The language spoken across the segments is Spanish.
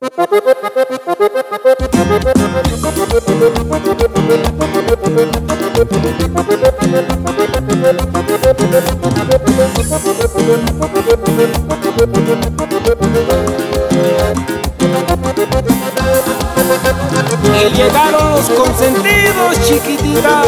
Y llegaron los consentidos, chiquitita.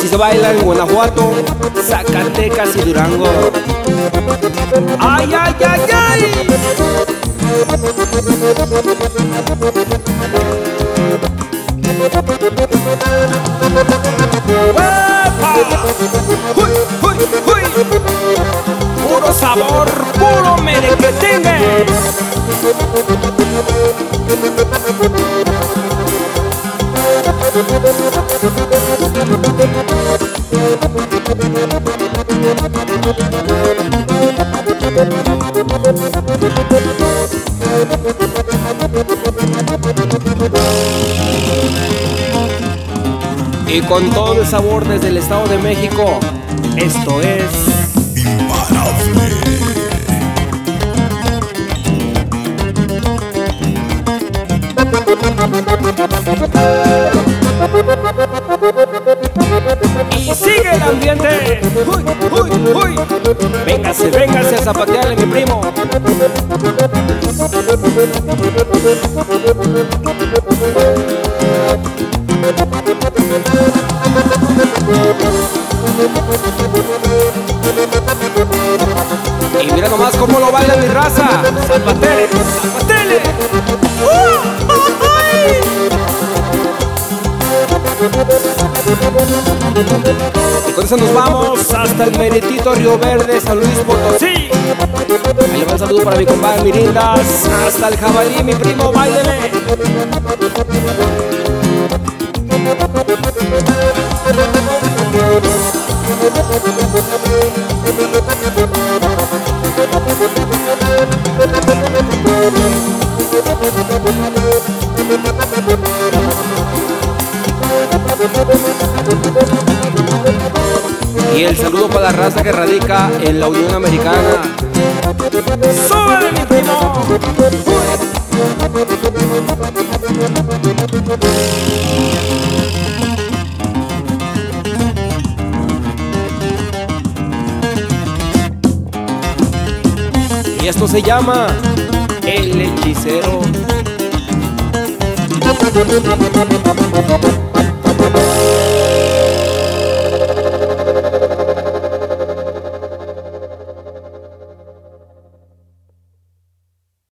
Así se baila en Guanajuato, Zacatecas y Durango. ¡Ay, ay, ay, ay! ¡Epa! ¡Uy, uy, uy! Puro sabor, puro merequetengue. Y con todo el sabor desde el Estado de México, esto es Y uy. Véngase, véngase a zapatearle, mi primo. Y mira nomás cómo lo baila mi raza. Zapatele, zapatele. Y con eso nos vamos hasta el meritito Río Verde, San Luis Potosí. Ahí le va un saludo para mi compadre Mirindas. Hasta el jabalí, mi primo, bailele. Y el saludo para la raza que radica en la Unión Americana. ¡Súbele, mi primo! Y esto se llama El Hechicero.